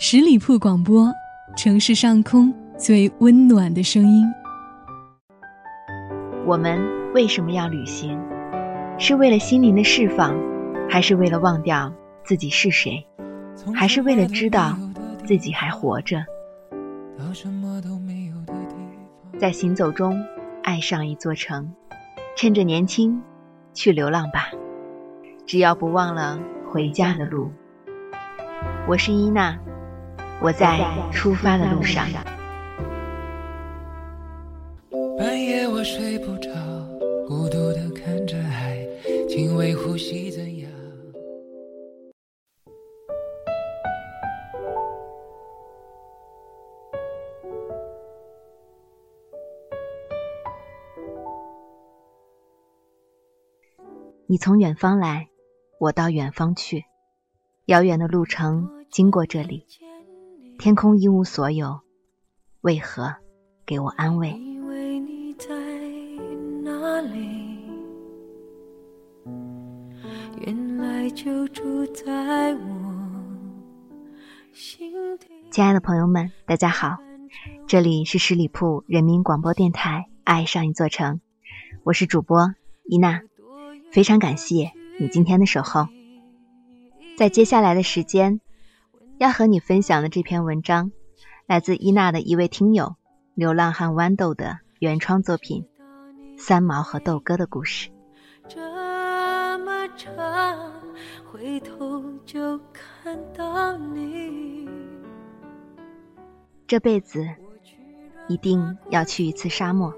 十里铺广播，城市上空最温暖的声音。我们为什么要旅行？是为了心灵的释放，还是为了忘掉自己是谁？还是为了知道自己还活着？在行走中爱上一座城，趁着年轻去流浪吧，只要不忘了回家的路。我是伊娜。我在出发的路上。半夜我睡不着，孤独的看着海，轻微呼吸怎样？你从远方来，我到远方去，遥远的路程经过这里。天空一无所有，为何给我安慰？亲爱的朋友们，大家好，这里是十里铺人民广播电台《爱上一座城》，我是主播伊娜，非常感谢你今天的守候，在接下来的时间。要和你分享的这篇文章，来自伊娜的一位听友流浪汉豌豆的原创作品《三毛和豆哥的故事》。这么长，回头就看到你。这辈子一定要去一次沙漠，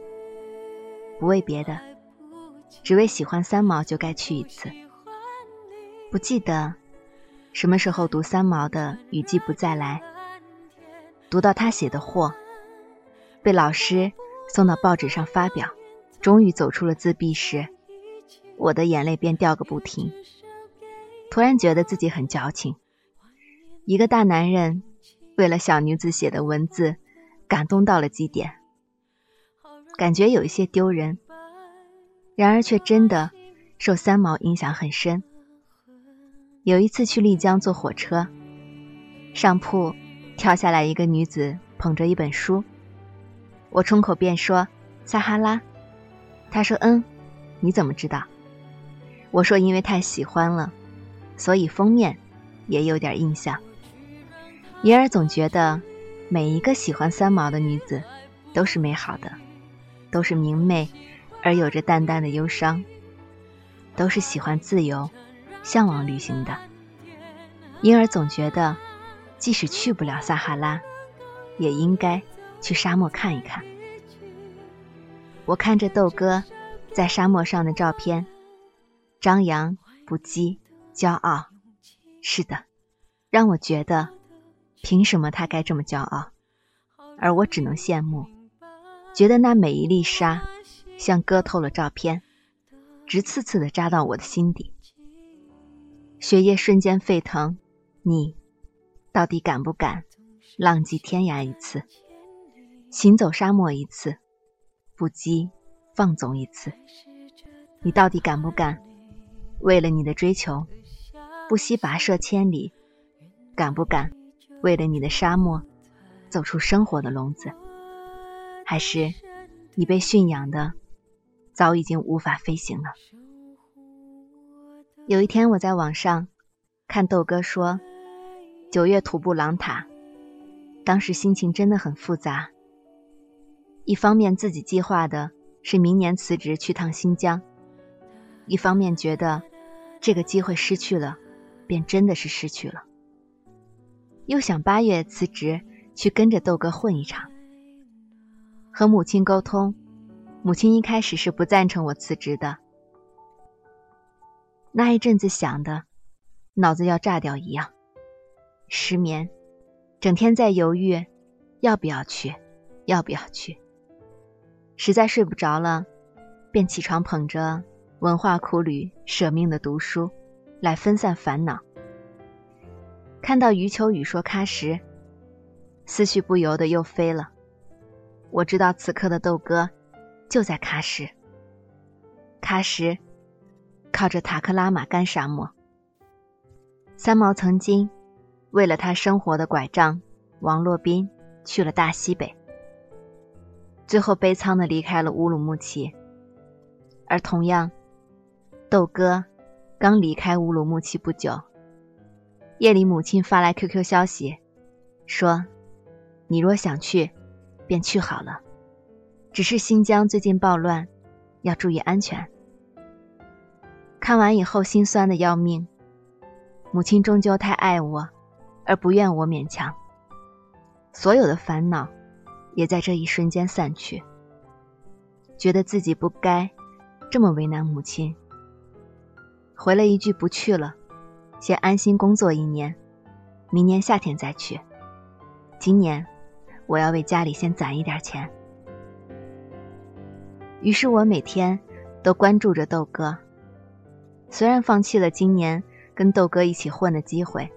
不为别的，只为喜欢三毛就该去一次。不记得。什么时候读三毛的《雨季不再来》，读到他写的货，被老师送到报纸上发表，终于走出了自闭时，我的眼泪便掉个不停。突然觉得自己很矫情，一个大男人为了小女子写的文字感动到了极点，感觉有一些丢人，然而却真的受三毛影响很深。有一次去丽江坐火车，上铺跳下来一个女子，捧着一本书。我冲口便说：“撒哈拉。”她说：“嗯，你怎么知道？”我说：“因为太喜欢了，所以封面也有点印象。”因而总觉得每一个喜欢三毛的女子都是美好的，都是明媚而有着淡淡的忧伤，都是喜欢自由。向往旅行的，因而总觉得，即使去不了撒哈拉，也应该去沙漠看一看。我看着豆哥在沙漠上的照片，张扬不羁，骄傲。是的，让我觉得，凭什么他该这么骄傲，而我只能羡慕，觉得那每一粒沙，像割透了照片，直刺刺的扎到我的心底。血液瞬间沸腾，你到底敢不敢浪迹天涯一次，行走沙漠一次，不羁放纵一次？你到底敢不敢为了你的追求不惜跋涉千里？敢不敢为了你的沙漠走出生活的笼子？还是你被驯养的早已经无法飞行了？有一天，我在网上看豆哥说九月徒步狼塔，当时心情真的很复杂。一方面自己计划的是明年辞职去趟新疆，一方面觉得这个机会失去了，便真的是失去了。又想八月辞职去跟着豆哥混一场。和母亲沟通，母亲一开始是不赞成我辞职的。那一阵子想的，脑子要炸掉一样，失眠，整天在犹豫，要不要去，要不要去。实在睡不着了，便起床捧着文化苦旅，舍命的读书，来分散烦恼。看到余秋雨说喀什，思绪不由得又飞了。我知道此刻的豆哥就在喀什，喀什。靠着塔克拉玛干沙漠，三毛曾经为了他生活的拐杖，王洛宾去了大西北，最后悲苍的离开了乌鲁木齐。而同样，豆哥刚离开乌鲁木齐不久，夜里母亲发来 QQ 消息，说：“你若想去，便去好了，只是新疆最近暴乱，要注意安全。”看完以后，心酸的要命。母亲终究太爱我，而不愿我勉强。所有的烦恼，也在这一瞬间散去。觉得自己不该这么为难母亲，回了一句不去了，先安心工作一年，明年夏天再去。今年，我要为家里先攒一点钱。于是我每天都关注着豆哥。虽然放弃了今年跟豆哥一起混的机会，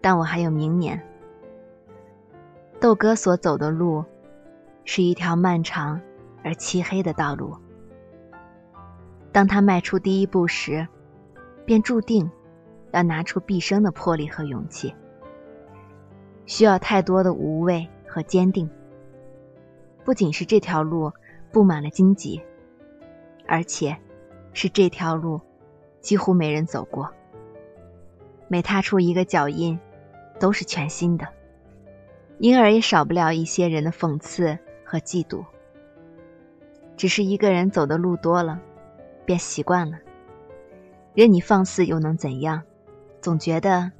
但我还有明年。豆哥所走的路，是一条漫长而漆黑的道路。当他迈出第一步时，便注定要拿出毕生的魄力和勇气，需要太多的无畏和坚定。不仅是这条路布满了荆棘，而且是这条路。几乎没人走过，每踏出一个脚印，都是全新的，因而也少不了一些人的讽刺和嫉妒。只是一个人走的路多了，便习惯了，任你放肆又能怎样？总觉得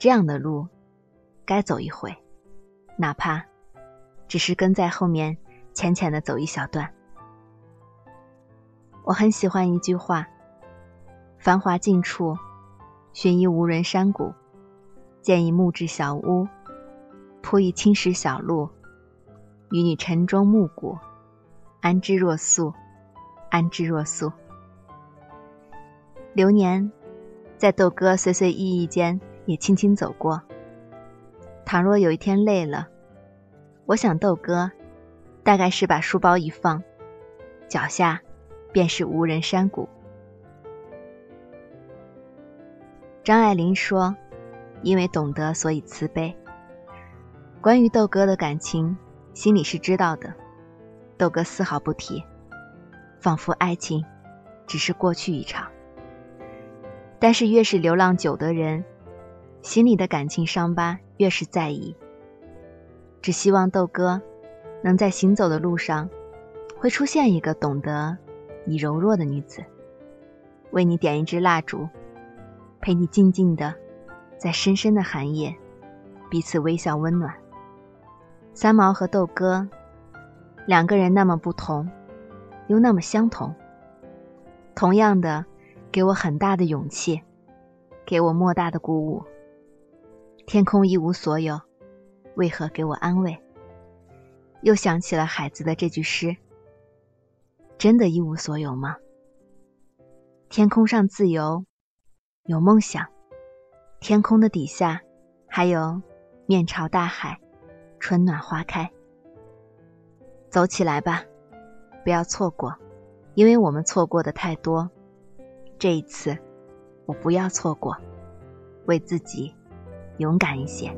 这样的路该走一回，哪怕只是跟在后面浅浅的走一小段。我很喜欢一句话。繁华尽处，寻一无人山谷，建一木质小屋，铺一青石小路，与你晨钟暮鼓，安之若素，安之若素。流年在豆哥随随意意间也轻轻走过。倘若有一天累了，我想豆哥大概是把书包一放，脚下便是无人山谷。张爱玲说：“因为懂得，所以慈悲。”关于豆哥的感情，心里是知道的，豆哥丝毫不提，仿佛爱情只是过去一场。但是越是流浪久的人，心里的感情伤疤越是在意。只希望豆哥能在行走的路上，会出现一个懂得你柔弱的女子，为你点一支蜡烛。陪你静静的，在深深的寒夜，彼此微笑温暖。三毛和豆哥，两个人那么不同，又那么相同。同样的，给我很大的勇气，给我莫大的鼓舞。天空一无所有，为何给我安慰？又想起了海子的这句诗：真的一无所有吗？天空上自由。有梦想，天空的底下，还有面朝大海，春暖花开。走起来吧，不要错过，因为我们错过的太多。这一次，我不要错过，为自己勇敢一些。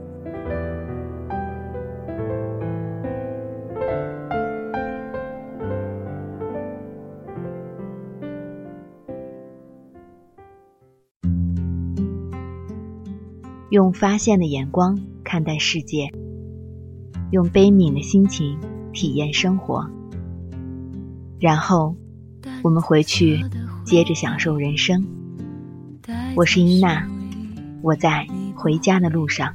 用发现的眼光看待世界，用悲悯的心情体验生活，然后我们回去接着享受人生。我是伊娜，我在回家的路上。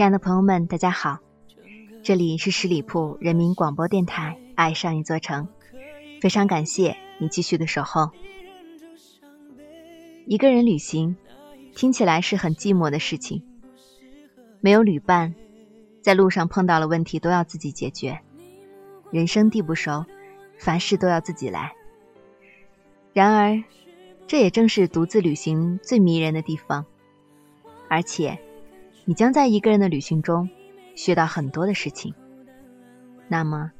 亲爱的朋友们，大家好，这里是十里铺人民广播电台《爱上一座城》，非常感谢你继续的守候。一个人旅行，听起来是很寂寞的事情，没有旅伴，在路上碰到了问题都要自己解决，人生地不熟，凡事都要自己来。然而，这也正是独自旅行最迷人的地方。而且，你将在一个人的旅行中学到很多的事情。那么，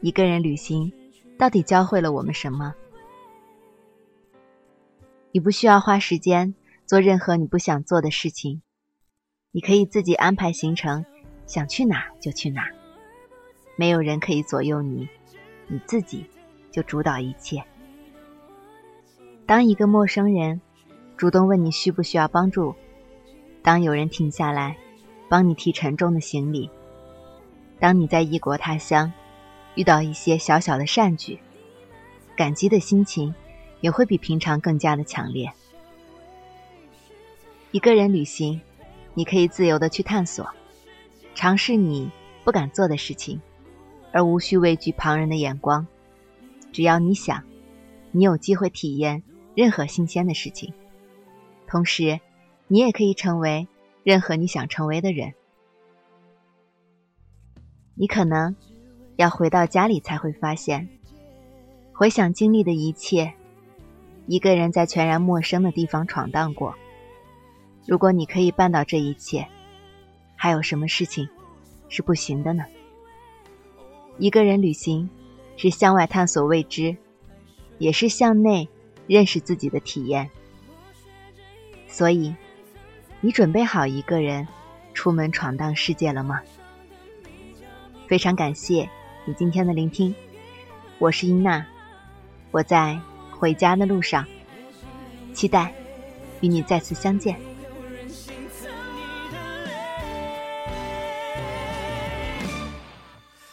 一个人旅行到底教会了我们什么？你不需要花时间做任何你不想做的事情，你可以自己安排行程，想去哪就去哪，没有人可以左右你，你自己就主导一切。当一个陌生人主动问你需不需要帮助，当有人停下来帮你提沉重的行李，当你在异国他乡遇到一些小小的善举，感激的心情。也会比平常更加的强烈。一个人旅行，你可以自由的去探索，尝试你不敢做的事情，而无需畏惧旁人的眼光。只要你想，你有机会体验任何新鲜的事情。同时，你也可以成为任何你想成为的人。你可能要回到家里才会发现，回想经历的一切。一个人在全然陌生的地方闯荡过。如果你可以办到这一切，还有什么事情是不行的呢？一个人旅行，是向外探索未知，也是向内认识自己的体验。所以，你准备好一个人出门闯荡世界了吗？非常感谢你今天的聆听，我是英娜，我在。回家的路上，期待与你再次相见。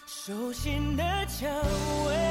手心的蔷薇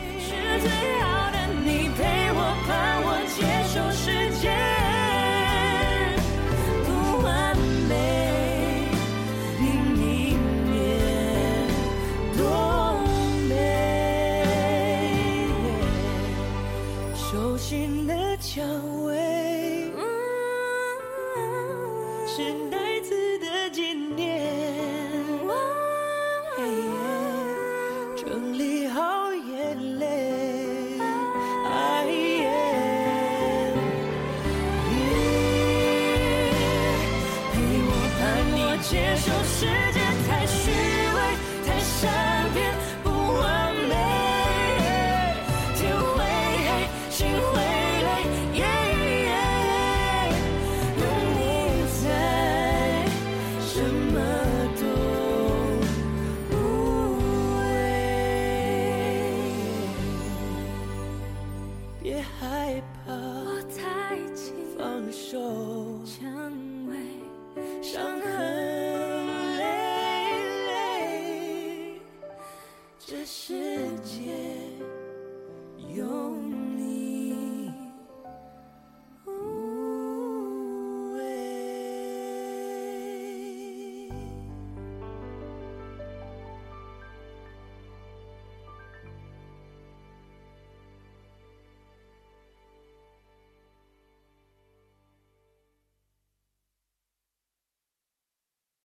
什世界永。